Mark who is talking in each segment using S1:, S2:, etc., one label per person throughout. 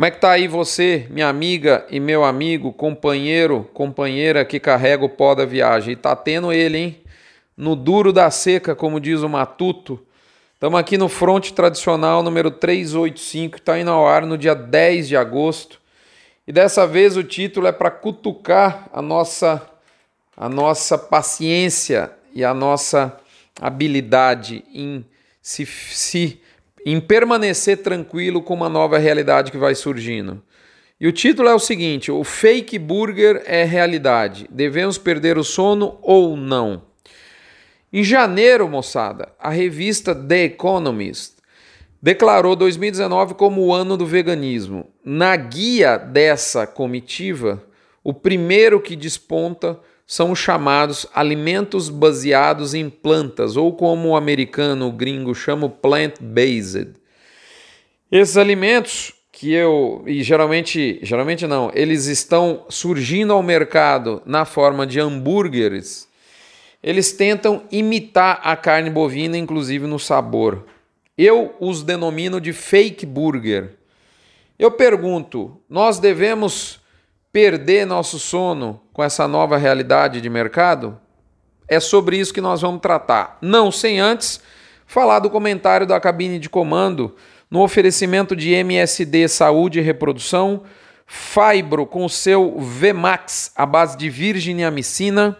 S1: Como é que tá aí você, minha amiga e meu amigo, companheiro, companheira que carrega o pó da viagem? E tá tendo ele, hein? No duro da seca, como diz o Matuto. Estamos aqui no fronte tradicional número 385, que está indo ao ar no dia 10 de agosto. E dessa vez o título é para cutucar a nossa, a nossa paciência e a nossa habilidade em se, se em permanecer tranquilo com uma nova realidade que vai surgindo. E o título é o seguinte: o fake burger é realidade. Devemos perder o sono ou não? Em janeiro, moçada, a revista The Economist declarou 2019 como o ano do veganismo. Na guia dessa comitiva, o primeiro que desponta são os chamados alimentos baseados em plantas, ou como o americano o gringo chama plant-based. Esses alimentos que eu e geralmente, geralmente não, eles estão surgindo ao mercado na forma de hambúrgueres. Eles tentam imitar a carne bovina, inclusive no sabor. Eu os denomino de fake burger. Eu pergunto: nós devemos perder nosso sono com essa nova realidade de mercado? É sobre isso que nós vamos tratar. Não sem antes falar do comentário da cabine de comando no oferecimento de MSD Saúde e Reprodução, Fibro com seu VMAX à base de virginiamicina,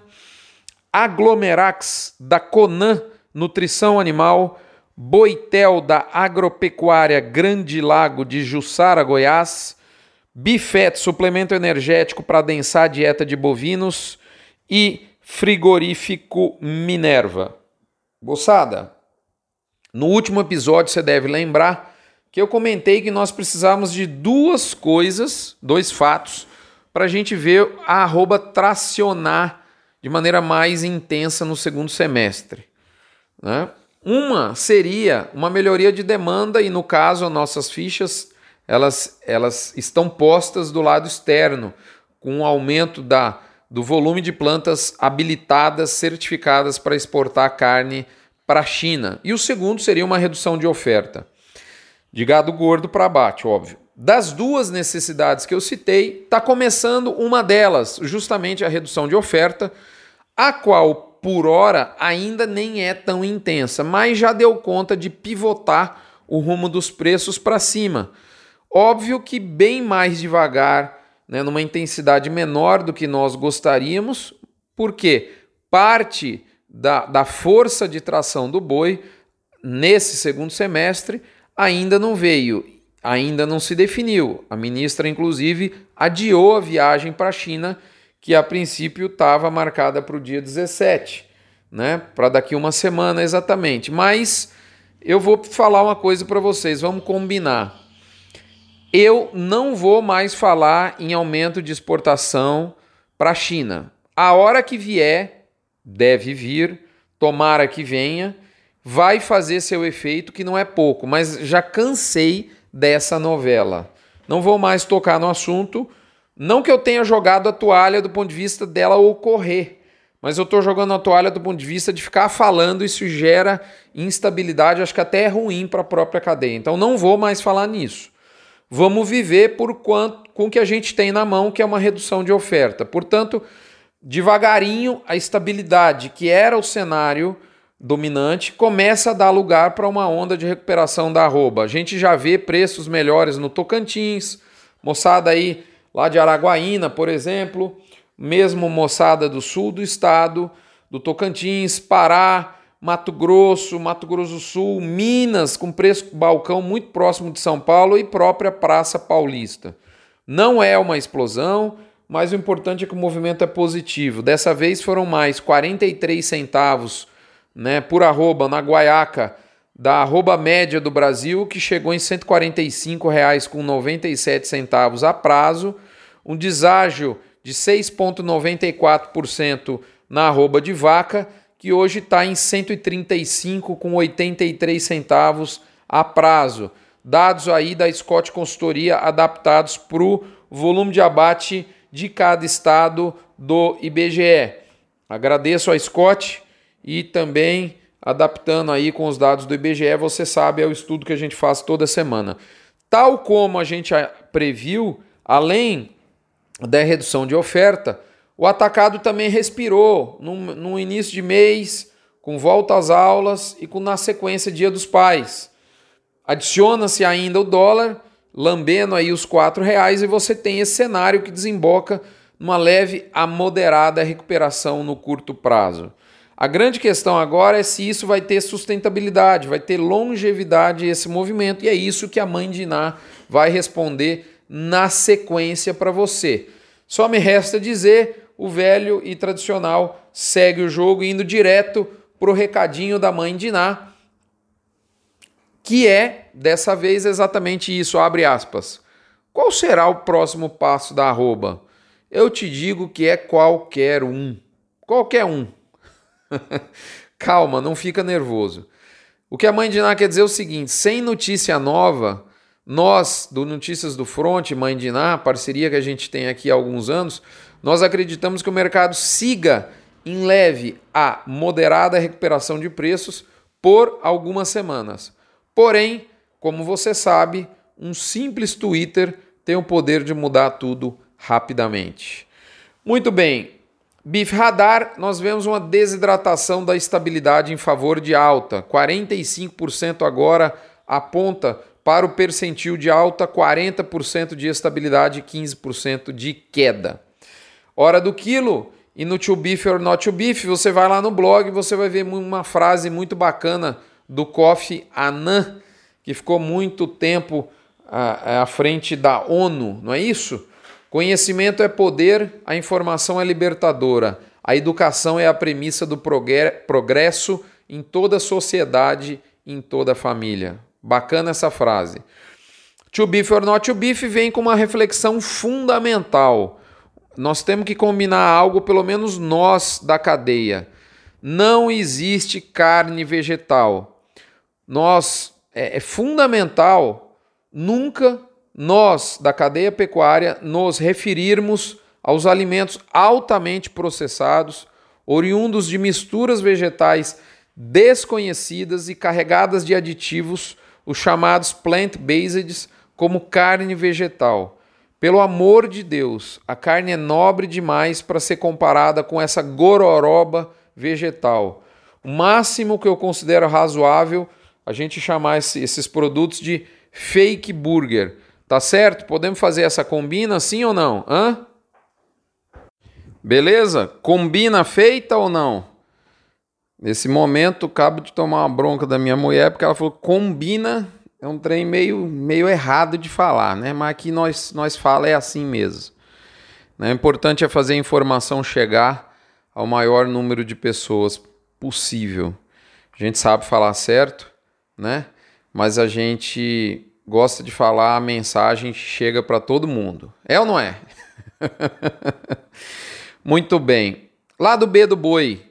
S1: Aglomerax da Conan Nutrição Animal, Boitel da Agropecuária Grande Lago de Jussara, Goiás, Bifet, suplemento energético para adensar a dieta de bovinos e frigorífico Minerva. Moçada, no último episódio você deve lembrar que eu comentei que nós precisávamos de duas coisas, dois fatos, para a gente ver a arroba tracionar de maneira mais intensa no segundo semestre. Né? Uma seria uma melhoria de demanda e, no caso, nossas fichas elas, elas estão postas do lado externo, com um aumento da, do volume de plantas habilitadas, certificadas para exportar carne para a China. E o segundo seria uma redução de oferta de gado gordo para abate, óbvio. Das duas necessidades que eu citei, está começando uma delas, justamente a redução de oferta, a qual por hora ainda nem é tão intensa, mas já deu conta de pivotar o rumo dos preços para cima. Óbvio que bem mais devagar, né, numa intensidade menor do que nós gostaríamos, porque parte da, da força de tração do boi nesse segundo semestre ainda não veio, ainda não se definiu. A ministra, inclusive, adiou a viagem para a China, que a princípio estava marcada para o dia 17, né? para daqui uma semana exatamente. Mas eu vou falar uma coisa para vocês, vamos combinar eu não vou mais falar em aumento de exportação para a China. A hora que vier, deve vir, tomara que venha, vai fazer seu efeito, que não é pouco, mas já cansei dessa novela. Não vou mais tocar no assunto. Não que eu tenha jogado a toalha do ponto de vista dela ocorrer, mas eu estou jogando a toalha do ponto de vista de ficar falando, isso gera instabilidade, acho que até é ruim para a própria cadeia. Então não vou mais falar nisso. Vamos viver por quanto com o que a gente tem na mão, que é uma redução de oferta. Portanto, devagarinho a estabilidade que era o cenário dominante começa a dar lugar para uma onda de recuperação da arroba. A gente já vê preços melhores no Tocantins, moçada aí lá de Araguaína, por exemplo, mesmo moçada do sul do estado, do Tocantins, Pará, Mato Grosso, Mato Grosso do Sul, Minas, com preço balcão muito próximo de São Paulo e própria Praça Paulista. Não é uma explosão, mas o importante é que o movimento é positivo. Dessa vez foram mais 43 centavos né, por arroba na Guaiaca da arroba média do Brasil, que chegou em R$ 145,97 a prazo, um deságio de 6,94% na arroba de vaca que hoje está em 135 com 83 centavos a prazo. Dados aí da Scott Consultoria adaptados para o volume de abate de cada estado do IBGE. Agradeço a Scott e também adaptando aí com os dados do IBGE, você sabe, é o estudo que a gente faz toda semana. Tal como a gente previu, além da redução de oferta, o atacado também respirou no, início de mês, com volta às aulas e com na sequência Dia dos Pais. Adiciona-se ainda o dólar, lambendo aí os quatro reais e você tem esse cenário que desemboca numa leve a moderada recuperação no curto prazo. A grande questão agora é se isso vai ter sustentabilidade, vai ter longevidade esse movimento, e é isso que a mãe de Iná vai responder na sequência para você. Só me resta dizer: o velho e tradicional segue o jogo indo direto para o recadinho da mãe de Iná, que é, dessa vez, exatamente isso, abre aspas. Qual será o próximo passo da arroba? Eu te digo que é qualquer um. Qualquer um. Calma, não fica nervoso. O que a mãe de Ná quer dizer é o seguinte: sem notícia nova, nós do Notícias do Front, Mãe de Ná, parceria que a gente tem aqui há alguns anos, nós acreditamos que o mercado siga em leve a moderada recuperação de preços por algumas semanas. Porém, como você sabe, um simples Twitter tem o poder de mudar tudo rapidamente. Muito bem, BIF Radar, nós vemos uma desidratação da estabilidade em favor de alta. 45% agora aponta para o percentil de alta, 40% de estabilidade e 15% de queda. Hora do quilo, e no To Beef or Not To Beef, você vai lá no blog e você vai ver uma frase muito bacana do Kofi Annan, que ficou muito tempo à, à frente da ONU, não é isso? Conhecimento é poder, a informação é libertadora. A educação é a premissa do progresso em toda a sociedade, em toda a família. Bacana essa frase. To beef or not to beef vem com uma reflexão fundamental. Nós temos que combinar algo, pelo menos nós da cadeia. Não existe carne vegetal. Nós é, é fundamental nunca nós, da cadeia pecuária, nos referirmos aos alimentos altamente processados, oriundos de misturas vegetais desconhecidas e carregadas de aditivos, os chamados plant-based, como carne vegetal. Pelo amor de Deus, a carne é nobre demais para ser comparada com essa gororoba vegetal. O máximo que eu considero razoável a gente chamar esses produtos de fake burger Tá certo? Podemos fazer essa combina sim ou não? Hã? Beleza? Combina feita ou não? Nesse momento, acabo de tomar uma bronca da minha mulher porque ela falou combina é um trem meio, meio errado de falar, né? Mas aqui nós, nós fala é assim mesmo. Né? O importante é fazer a informação chegar ao maior número de pessoas possível. A gente sabe falar certo, né? Mas a gente gosta de falar a mensagem chega para todo mundo. É ou não é? Muito bem. Lado B do boi.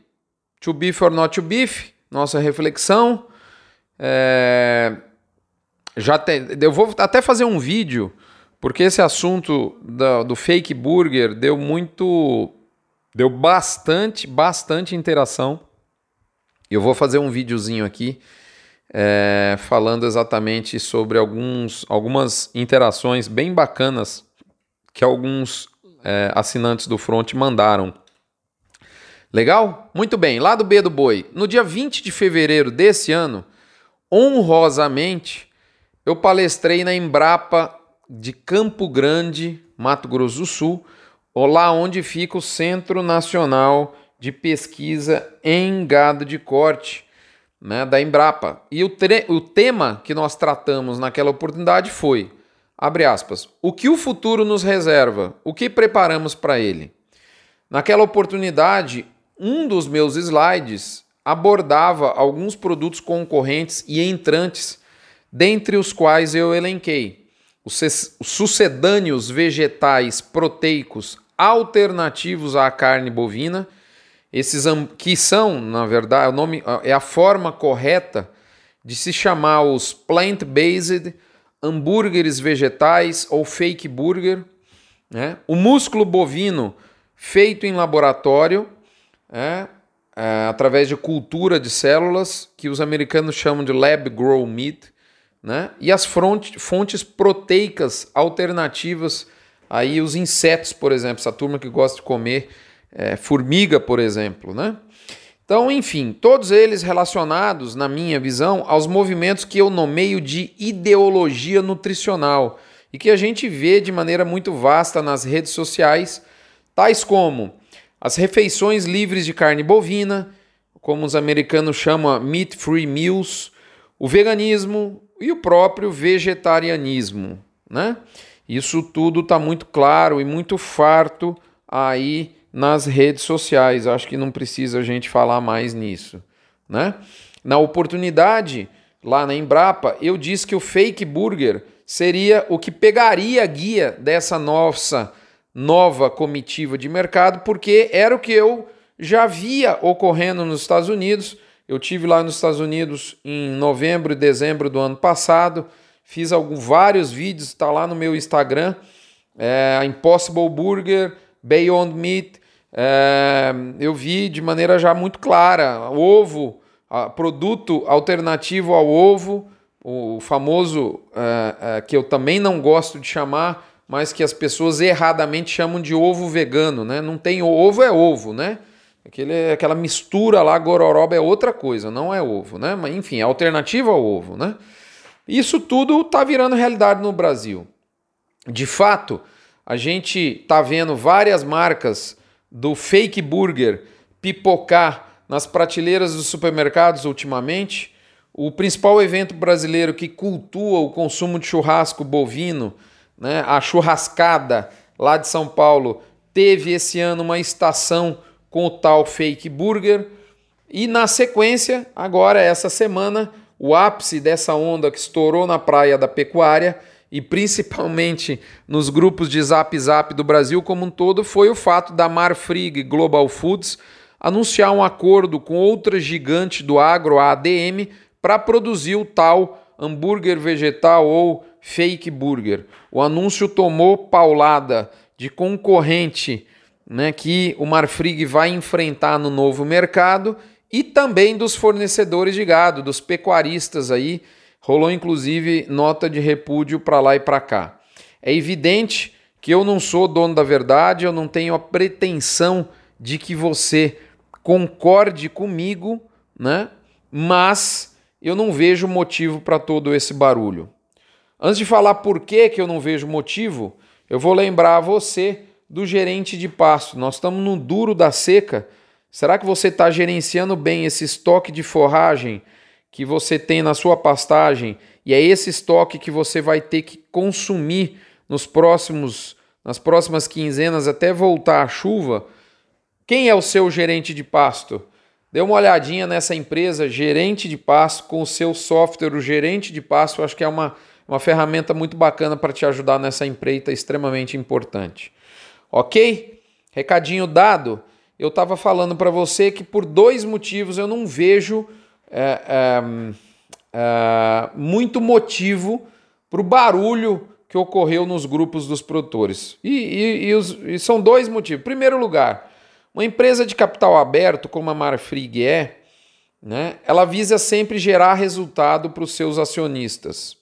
S1: To beef or not to beef? Nossa reflexão. É... Já. Eu vou até fazer um vídeo, porque esse assunto do, do fake burger deu muito. Deu bastante, bastante interação. Eu vou fazer um videozinho aqui é, falando exatamente sobre alguns, algumas interações bem bacanas que alguns é, assinantes do Front mandaram. Legal? Muito bem, lado B do boi. No dia 20 de fevereiro desse ano, honrosamente, eu palestrei na Embrapa de Campo Grande, Mato Grosso do Sul, lá onde fica o Centro Nacional de Pesquisa em Gado de Corte, né, da Embrapa. E o, o tema que nós tratamos naquela oportunidade foi, abre aspas, o que o futuro nos reserva, o que preparamos para ele. Naquela oportunidade, um dos meus slides abordava alguns produtos concorrentes e entrantes, dentre os quais eu elenquei os sucedâneos vegetais proteicos alternativos à carne bovina esses que são, na verdade, o nome é a forma correta de se chamar os plant-based hambúrgueres vegetais ou fake burger, né? O músculo bovino feito em laboratório, é, é, através de cultura de células, que os americanos chamam de lab grow meat, né? E as fontes proteicas alternativas, aí os insetos, por exemplo, essa turma que gosta de comer é, formiga, por exemplo, né? Então, enfim, todos eles relacionados, na minha visão, aos movimentos que eu nomeio de ideologia nutricional e que a gente vê de maneira muito vasta nas redes sociais, tais como as refeições livres de carne bovina, como os americanos chamam meat free meals, o veganismo e o próprio vegetarianismo, né? Isso tudo está muito claro e muito farto aí nas redes sociais. Acho que não precisa a gente falar mais nisso, né? Na oportunidade, lá na Embrapa, eu disse que o fake burger seria o que pegaria a guia dessa nossa nova comitiva de mercado, porque era o que eu já via ocorrendo nos Estados Unidos. Eu tive lá nos Estados Unidos em novembro e dezembro do ano passado, fiz alguns, vários vídeos, está lá no meu Instagram, é, Impossible Burger, Beyond Meat, é, eu vi de maneira já muito clara: ovo, produto alternativo ao ovo, o famoso é, é, que eu também não gosto de chamar, mas que as pessoas erradamente chamam de ovo vegano, né? Não tem ovo, é ovo, né? Aquele, aquela mistura lá, gororoba é outra coisa, não é ovo, né? Mas enfim, é alternativa ao ovo, né? Isso tudo está virando realidade no Brasil. De fato, a gente está vendo várias marcas do fake burger pipocar nas prateleiras dos supermercados ultimamente. O principal evento brasileiro que cultua o consumo de churrasco bovino, né, a churrascada lá de São Paulo, teve esse ano uma estação com o tal fake burger. E na sequência, agora essa semana, o ápice dessa onda que estourou na praia da pecuária e principalmente nos grupos de Zap Zap do Brasil como um todo foi o fato da Marfrig Global Foods anunciar um acordo com outra gigante do agro, a ADM, para produzir o tal hambúrguer vegetal ou fake burger. O anúncio tomou paulada de concorrente né, que o Marfrig vai enfrentar no novo mercado e também dos fornecedores de gado, dos pecuaristas aí, Rolou inclusive nota de repúdio para lá e para cá. É evidente que eu não sou dono da verdade, eu não tenho a pretensão de que você concorde comigo, né? Mas eu não vejo motivo para todo esse barulho. Antes de falar por que, que eu não vejo motivo, eu vou lembrar você do gerente de pasto. Nós estamos no duro da seca. Será que você está gerenciando bem esse estoque de forragem que você tem na sua pastagem e é esse estoque que você vai ter que consumir nos próximos nas próximas quinzenas até voltar a chuva, quem é o seu gerente de pasto? Dê uma olhadinha nessa empresa, gerente de pasto, com o seu software, o gerente de pasto, eu acho que é uma, uma ferramenta muito bacana para te ajudar nessa empreita extremamente importante. Ok? Recadinho dado, eu estava falando para você que por dois motivos eu não vejo é, é, é, muito motivo para o barulho que ocorreu nos grupos dos produtores. E, e, e, os, e, são dois motivos. Em primeiro lugar, uma empresa de capital aberto, como a Marfrig é, né, ela visa sempre gerar resultado para os seus acionistas,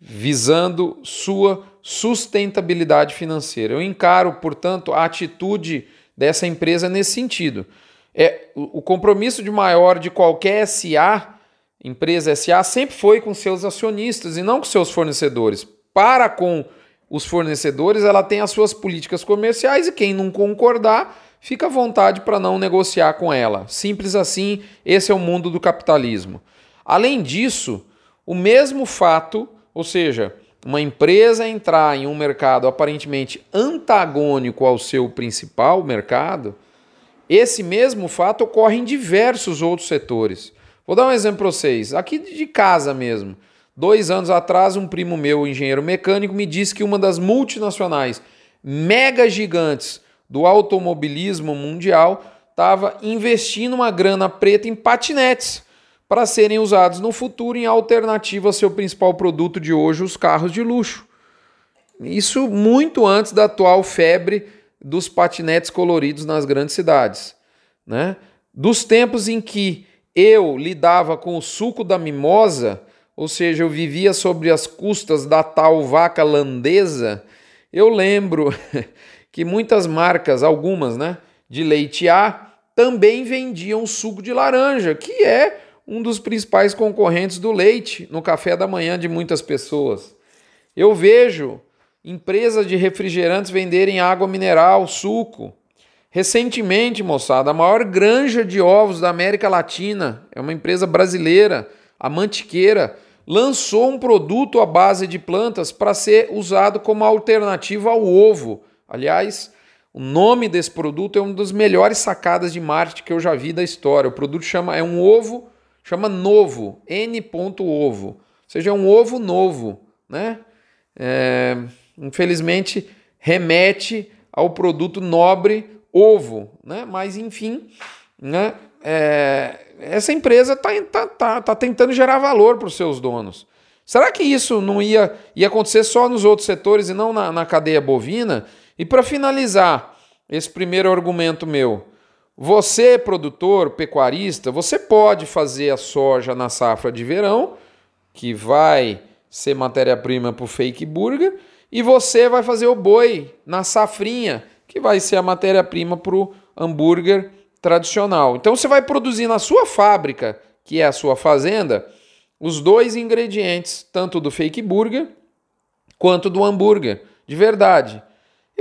S1: visando sua sustentabilidade financeira. Eu encaro, portanto, a atitude dessa empresa nesse sentido. É, o compromisso de maior de qualquer SA, empresa SA, sempre foi com seus acionistas e não com seus fornecedores. Para com os fornecedores, ela tem as suas políticas comerciais e quem não concordar, fica à vontade para não negociar com ela. Simples assim, esse é o mundo do capitalismo. Além disso, o mesmo fato, ou seja, uma empresa entrar em um mercado aparentemente antagônico ao seu principal mercado, esse mesmo fato ocorre em diversos outros setores. Vou dar um exemplo para vocês, aqui de casa mesmo. Dois anos atrás, um primo meu, engenheiro mecânico, me disse que uma das multinacionais mega gigantes do automobilismo mundial estava investindo uma grana preta em patinetes para serem usados no futuro em alternativa ao seu principal produto de hoje, os carros de luxo. Isso muito antes da atual febre dos patinetes coloridos nas grandes cidades, né? Dos tempos em que eu lidava com o suco da mimosa, ou seja, eu vivia sobre as custas da tal vaca landesa, eu lembro que muitas marcas, algumas, né, de leite A, também vendiam suco de laranja, que é um dos principais concorrentes do leite no café da manhã de muitas pessoas. Eu vejo empresas de refrigerantes venderem água mineral, suco. Recentemente, moçada, a maior granja de ovos da América Latina, é uma empresa brasileira, a Mantiqueira, lançou um produto à base de plantas para ser usado como alternativa ao ovo. Aliás, o nome desse produto é uma das melhores sacadas de marketing que eu já vi da história. O produto chama é um ovo, chama novo, N. ovo, ou seja, é um ovo novo, né? É, infelizmente remete ao produto nobre ovo, né? Mas enfim, né? É, essa empresa está tá, tá, tá tentando gerar valor para os seus donos. Será que isso não ia, ia acontecer só nos outros setores e não na, na cadeia bovina? E para finalizar esse primeiro argumento meu, você, produtor, pecuarista, você pode fazer a soja na safra de verão, que vai ser matéria-prima para o fake burger, e você vai fazer o boi na safrinha, que vai ser a matéria-prima para o hambúrguer tradicional. Então você vai produzir na sua fábrica, que é a sua fazenda, os dois ingredientes, tanto do fake burger quanto do hambúrguer, de verdade.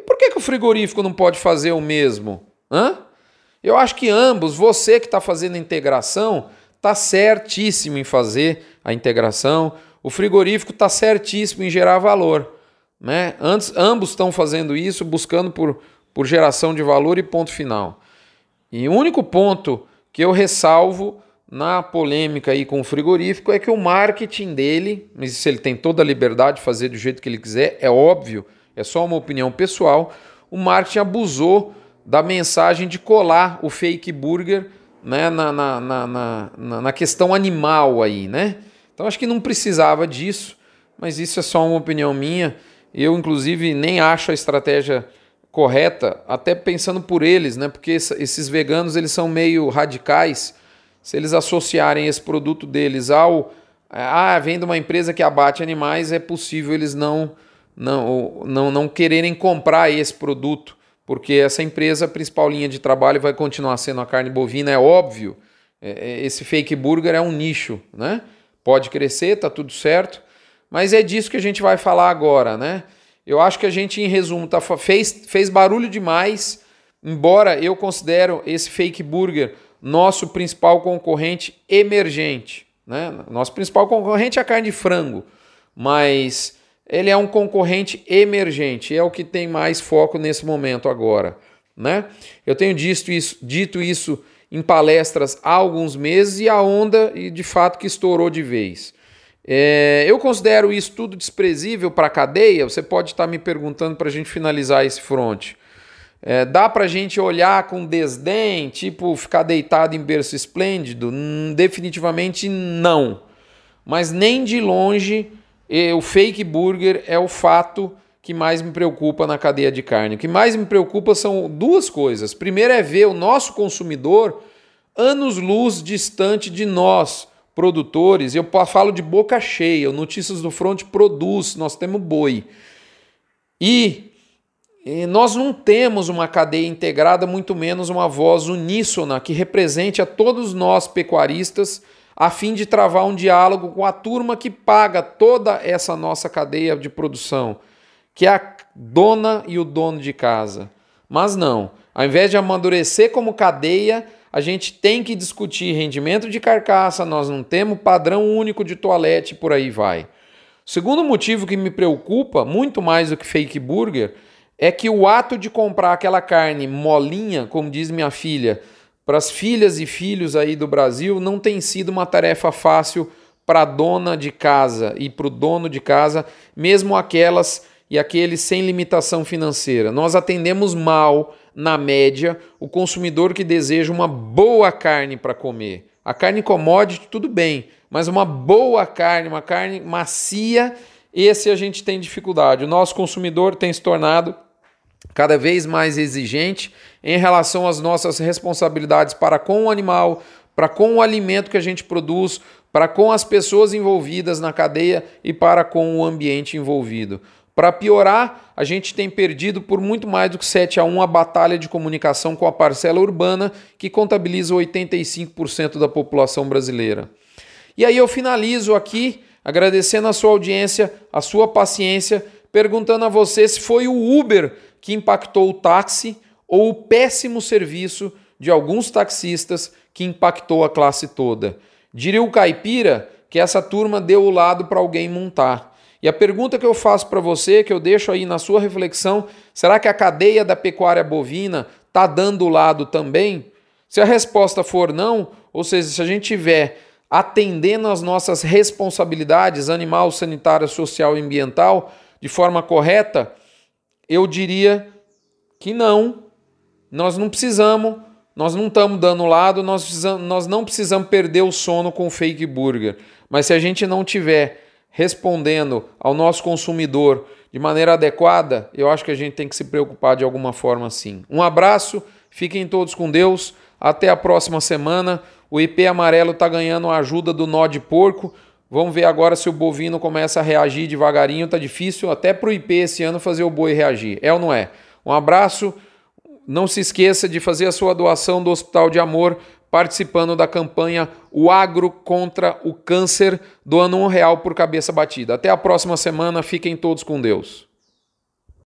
S1: E por que, que o frigorífico não pode fazer o mesmo? Hã? Eu acho que ambos, você que está fazendo a integração, está certíssimo em fazer a integração, o frigorífico está certíssimo em gerar valor. Né? Antes, ambos estão fazendo isso, buscando por, por geração de valor e ponto final. E o único ponto que eu ressalvo na polêmica aí com o frigorífico é que o marketing dele, mas se ele tem toda a liberdade de fazer do jeito que ele quiser, é óbvio, é só uma opinião pessoal, o marketing abusou da mensagem de colar o fake burger né, na, na, na, na, questão animal aí, né? Então acho que não precisava disso, mas isso é só uma opinião minha. Eu, inclusive, nem acho a estratégia correta, até pensando por eles, né? Porque esses veganos eles são meio radicais. Se eles associarem esse produto deles ao ah, vem de uma empresa que abate animais, é possível eles não não não, não quererem comprar esse produto, porque essa empresa, a principal linha de trabalho vai continuar sendo a carne bovina, é óbvio. É, é, esse fake burger é um nicho, né? Pode crescer, tá tudo certo, mas é disso que a gente vai falar agora, né? Eu acho que a gente, em resumo, tá, fez, fez barulho demais, embora eu considero esse fake burger nosso principal concorrente emergente. Né? Nosso principal concorrente é a carne de frango, mas ele é um concorrente emergente, é o que tem mais foco nesse momento agora. Né? Eu tenho dito isso, dito isso em palestras há alguns meses e a onda, de fato, que estourou de vez. É, eu considero isso tudo desprezível para a cadeia. Você pode estar me perguntando para a gente finalizar esse front. É, dá para a gente olhar com desdém, tipo ficar deitado em berço esplêndido? Hum, definitivamente não. Mas nem de longe o fake burger é o fato que mais me preocupa na cadeia de carne. O que mais me preocupa são duas coisas. Primeiro é ver o nosso consumidor anos-luz distante de nós produtores, eu falo de boca cheia, o Notícias do Front produz, nós temos boi. E, e nós não temos uma cadeia integrada, muito menos uma voz uníssona que represente a todos nós pecuaristas, a fim de travar um diálogo com a turma que paga toda essa nossa cadeia de produção, que é a dona e o dono de casa. Mas não, ao invés de amadurecer como cadeia, a gente tem que discutir rendimento de carcaça, nós não temos padrão único de toalete por aí vai. O segundo motivo que me preocupa, muito mais do que fake burger, é que o ato de comprar aquela carne molinha, como diz minha filha, para as filhas e filhos aí do Brasil, não tem sido uma tarefa fácil para a dona de casa e para o dono de casa, mesmo aquelas e aqueles sem limitação financeira. Nós atendemos mal na média, o consumidor que deseja uma boa carne para comer. A carne commodity, tudo bem, mas uma boa carne, uma carne macia, esse a gente tem dificuldade. O nosso consumidor tem se tornado cada vez mais exigente em relação às nossas responsabilidades para com o animal, para com o alimento que a gente produz, para com as pessoas envolvidas na cadeia e para com o ambiente envolvido. Para piorar, a gente tem perdido por muito mais do que 7 a 1 a batalha de comunicação com a parcela urbana, que contabiliza 85% da população brasileira. E aí eu finalizo aqui agradecendo a sua audiência, a sua paciência, perguntando a você se foi o Uber que impactou o táxi ou o péssimo serviço de alguns taxistas que impactou a classe toda. Diria o caipira que essa turma deu o lado para alguém montar. E a pergunta que eu faço para você, que eu deixo aí na sua reflexão, será que a cadeia da pecuária bovina está dando o lado também? Se a resposta for não, ou seja, se a gente tiver atendendo às nossas responsabilidades animal, sanitária, social e ambiental de forma correta, eu diria que não. Nós não precisamos, nós não estamos dando lado, nós, precisamos, nós não precisamos perder o sono com fake burger. Mas se a gente não tiver respondendo ao nosso consumidor de maneira adequada, eu acho que a gente tem que se preocupar de alguma forma sim. Um abraço, fiquem todos com Deus, até a próxima semana. O IP amarelo está ganhando a ajuda do nó de porco. Vamos ver agora se o bovino começa a reagir devagarinho. Tá difícil até para o IP esse ano fazer o boi reagir. É ou não é? Um abraço. Não se esqueça de fazer a sua doação do Hospital de Amor participando da campanha O Agro contra o Câncer, doando um real por cabeça batida. Até a próxima semana. Fiquem todos com Deus.